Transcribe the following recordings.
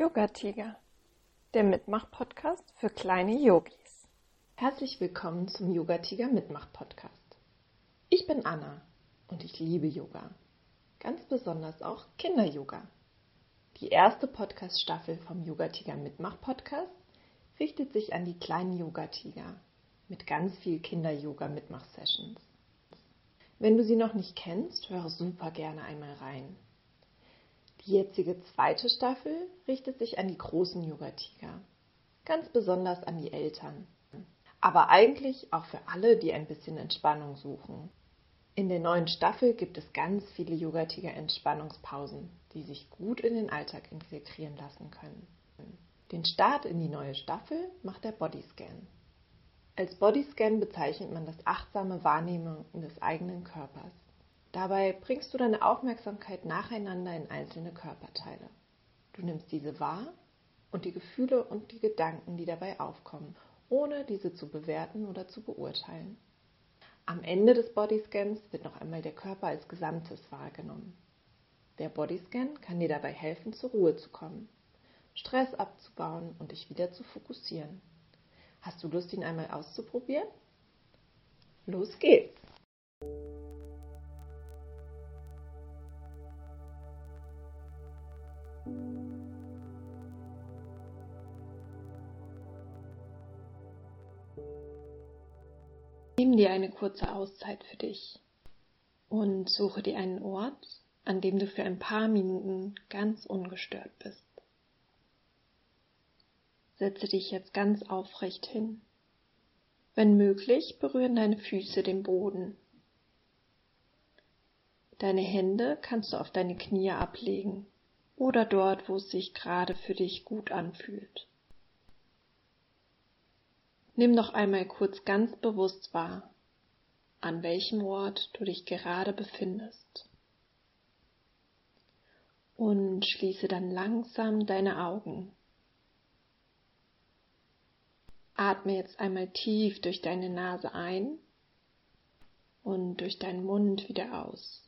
Yoga Tiger, der Mitmach-Podcast für kleine Yogis. Herzlich willkommen zum Yoga Tiger Mitmach-Podcast. Ich bin Anna und ich liebe Yoga. Ganz besonders auch Kinder-Yoga. Die erste Podcast-Staffel vom Yoga Tiger Mitmach-Podcast richtet sich an die kleinen Yoga-Tiger mit ganz viel Kinder-Yoga-Mitmach-Sessions. Wenn du sie noch nicht kennst, höre super gerne einmal rein. Die jetzige zweite Staffel richtet sich an die großen Yogatiger, ganz besonders an die Eltern, aber eigentlich auch für alle, die ein bisschen Entspannung suchen. In der neuen Staffel gibt es ganz viele Yogatiger Entspannungspausen, die sich gut in den Alltag integrieren lassen können. Den Start in die neue Staffel macht der Bodyscan. Als Bodyscan bezeichnet man das achtsame Wahrnehmen des eigenen Körpers. Dabei bringst du deine Aufmerksamkeit nacheinander in einzelne Körperteile. Du nimmst diese wahr und die Gefühle und die Gedanken, die dabei aufkommen, ohne diese zu bewerten oder zu beurteilen. Am Ende des Bodyscans wird noch einmal der Körper als Gesamtes wahrgenommen. Der Bodyscan kann dir dabei helfen, zur Ruhe zu kommen, Stress abzubauen und dich wieder zu fokussieren. Hast du Lust, ihn einmal auszuprobieren? Los geht's! Nimm dir eine kurze Auszeit für dich und suche dir einen Ort, an dem du für ein paar Minuten ganz ungestört bist. Setze dich jetzt ganz aufrecht hin. Wenn möglich, berühren deine Füße den Boden. Deine Hände kannst du auf deine Knie ablegen oder dort, wo es sich gerade für dich gut anfühlt. Nimm noch einmal kurz ganz bewusst wahr, an welchem Ort du dich gerade befindest. Und schließe dann langsam deine Augen. Atme jetzt einmal tief durch deine Nase ein und durch deinen Mund wieder aus.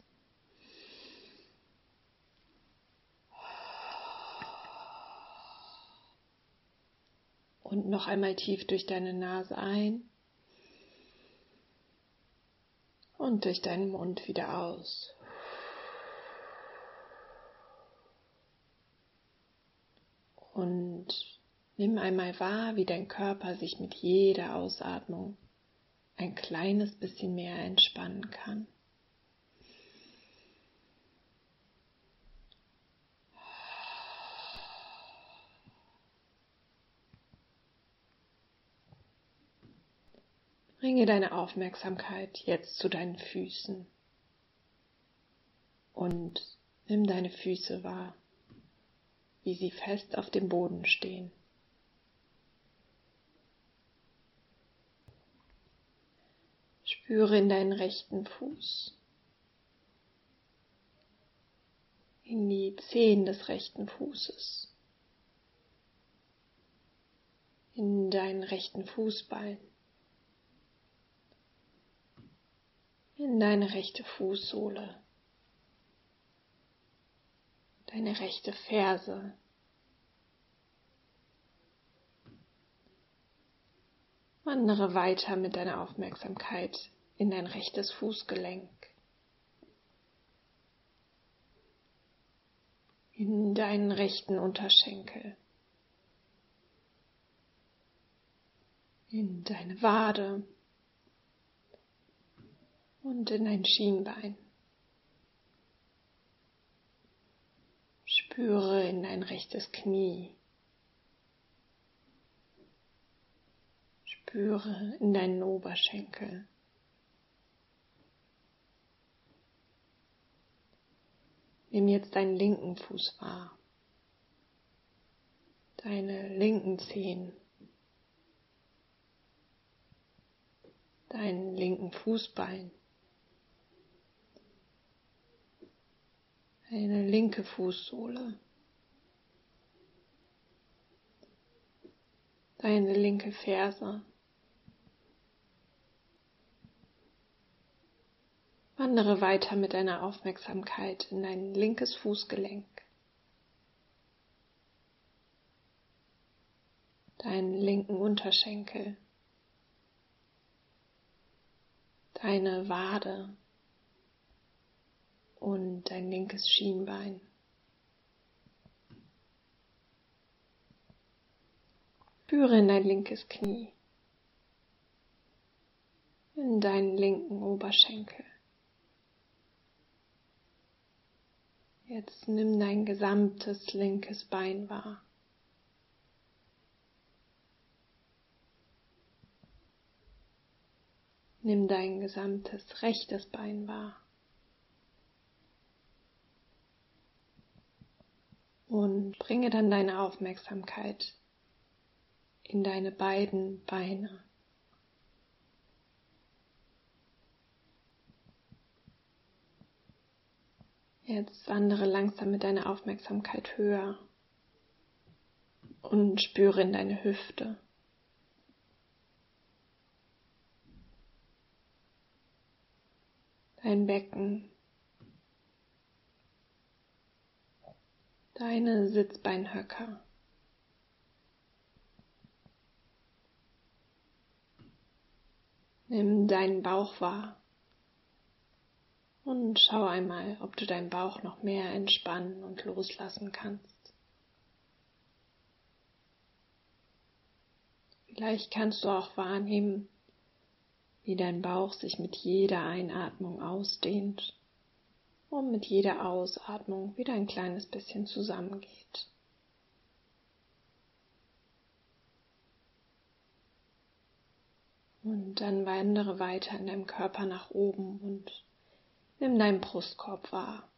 Und noch einmal tief durch deine Nase ein und durch deinen Mund wieder aus. Und nimm einmal wahr, wie dein Körper sich mit jeder Ausatmung ein kleines bisschen mehr entspannen kann. Bringe deine Aufmerksamkeit jetzt zu deinen Füßen und nimm deine Füße wahr, wie sie fest auf dem Boden stehen. Spüre in deinen rechten Fuß, in die Zehen des rechten Fußes, in deinen rechten Fußballen. In deine rechte Fußsohle, deine rechte Ferse, Wandere weiter mit deiner Aufmerksamkeit in dein rechtes Fußgelenk, in deinen rechten Unterschenkel, in deine Wade, und in dein Schienbein. Spüre in dein rechtes Knie. Spüre in deinen Oberschenkel. Nimm jetzt deinen linken Fuß wahr, deine linken Zehen, deinen linken Fußbein. Eine linke Fußsohle, deine linke Ferse. Wandere weiter mit deiner Aufmerksamkeit in dein linkes Fußgelenk, deinen linken Unterschenkel, deine Wade und dein linkes Schienbein. Spüre in dein linkes Knie, in deinen linken Oberschenkel. Jetzt nimm dein gesamtes linkes Bein wahr. Nimm dein gesamtes rechtes Bein wahr. Und bringe dann deine Aufmerksamkeit in deine beiden Beine. Jetzt wandere langsam mit deiner Aufmerksamkeit höher und spüre in deine Hüfte. Dein Becken, deine Sitzbeinhöcker. Nimm deinen Bauch wahr und schau einmal, ob du deinen Bauch noch mehr entspannen und loslassen kannst. Vielleicht kannst du auch wahrnehmen, wie dein Bauch sich mit jeder Einatmung ausdehnt und mit jeder Ausatmung wieder ein kleines bisschen zusammengeht. Und dann wandere weiter in deinem Körper nach oben und nimm deinen Brustkorb wahr.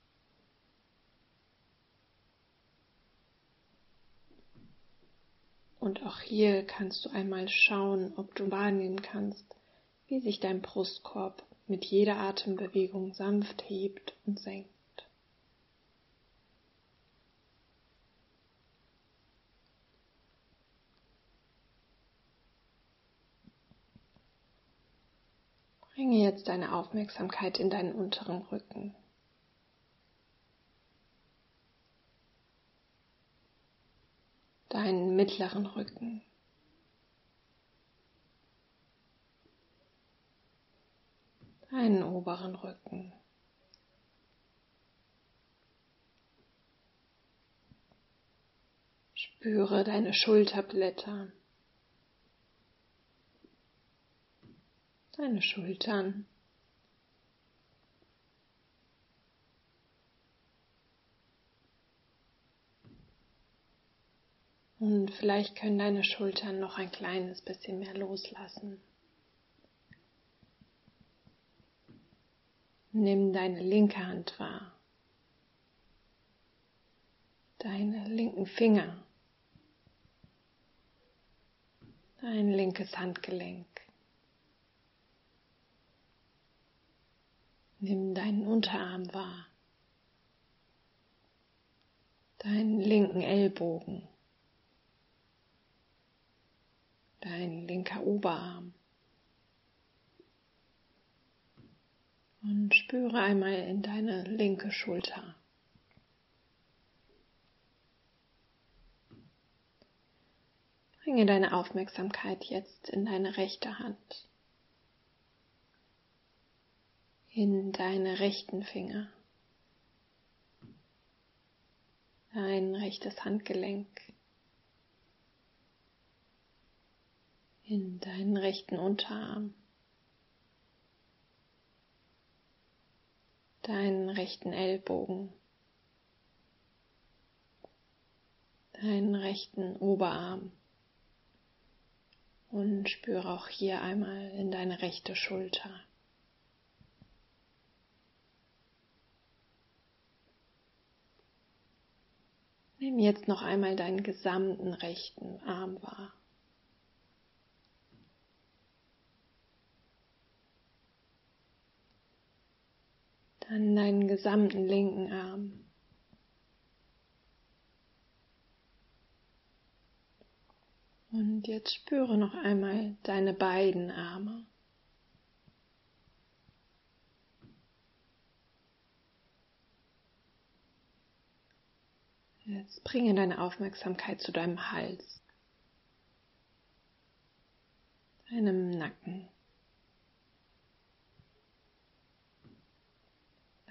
Und auch hier kannst du einmal schauen, ob du wahrnehmen kannst, wie sich dein Brustkorb mit jeder Atembewegung sanft hebt und senkt. Bringe jetzt deine Aufmerksamkeit in deinen unteren Rücken. Deinen mittleren Rücken. Deinen oberen Rücken. Spüre deine Schulterblätter. deine Schultern. Und vielleicht können deine Schultern noch ein kleines bisschen mehr loslassen. Nimm deine linke Hand wahr, deine linken Finger, dein linkes Handgelenk. Nimm deinen Unterarm wahr, deinen linken Ellbogen, dein linker Oberarm. Und spüre einmal in deine linke Schulter. Bringe deine Aufmerksamkeit jetzt in deine rechte Hand. In deine rechten Finger, dein rechtes Handgelenk, in deinen rechten Unterarm, deinen rechten Ellbogen, deinen rechten Oberarm und spüre auch hier einmal in deine rechte Schulter. Nimm jetzt noch einmal deinen gesamten rechten Arm wahr. Dann deinen gesamten linken Arm. Und jetzt spüre noch einmal deine beiden Arme. Jetzt bringe deine Aufmerksamkeit zu deinem Hals. deinem Nacken,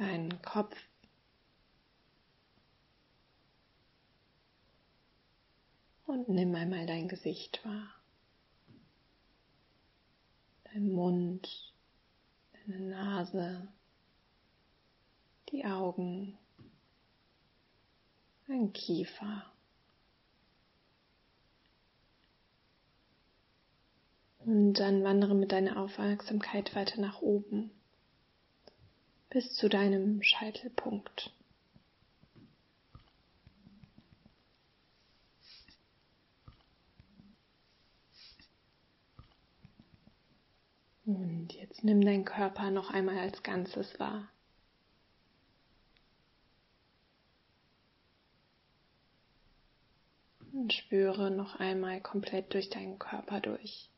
deinen Kopf, und nimm einmal dein Gesicht wahr, dein Mund, deine Nase, die Augen, dein Kiefer. Und dann wandere mit deiner Aufmerksamkeit weiter nach oben bis zu deinem Scheitelpunkt. Und jetzt nimm deinen Körper noch einmal als Ganzes wahr. Und spüre noch einmal komplett durch deinen Körper durch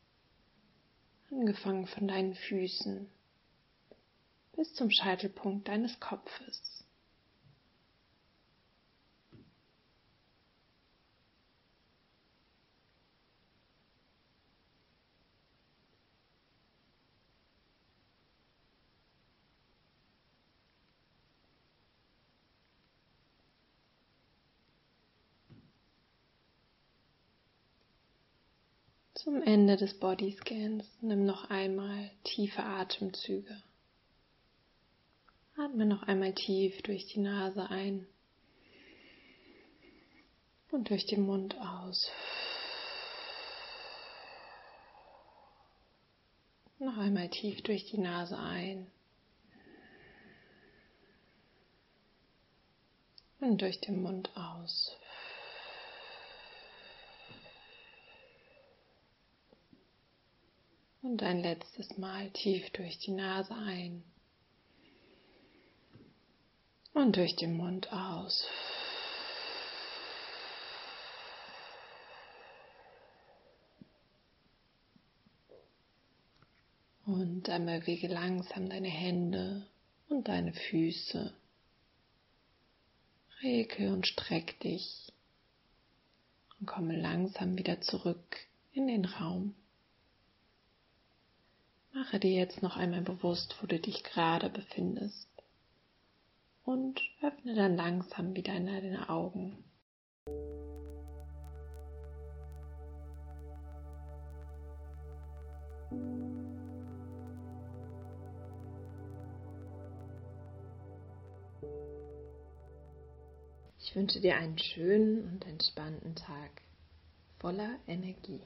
angefangen von deinen Füßen bis zum Scheitelpunkt deines Kopfes. Zum Ende des Bodyscans nimm noch einmal tiefe Atemzüge. Atme noch einmal tief durch die Nase ein und durch den Mund aus. Noch einmal tief durch die Nase ein und durch den Mund aus. Und ein letztes Mal tief durch die Nase ein und durch den Mund aus. Und dann bewege langsam deine Hände und deine Füße. Rege und streck dich und komme langsam wieder zurück in den Raum. Mache dir jetzt noch einmal bewusst, wo du dich gerade befindest und öffne dann langsam wieder deine Augen. Ich wünsche dir einen schönen und entspannten Tag voller Energie.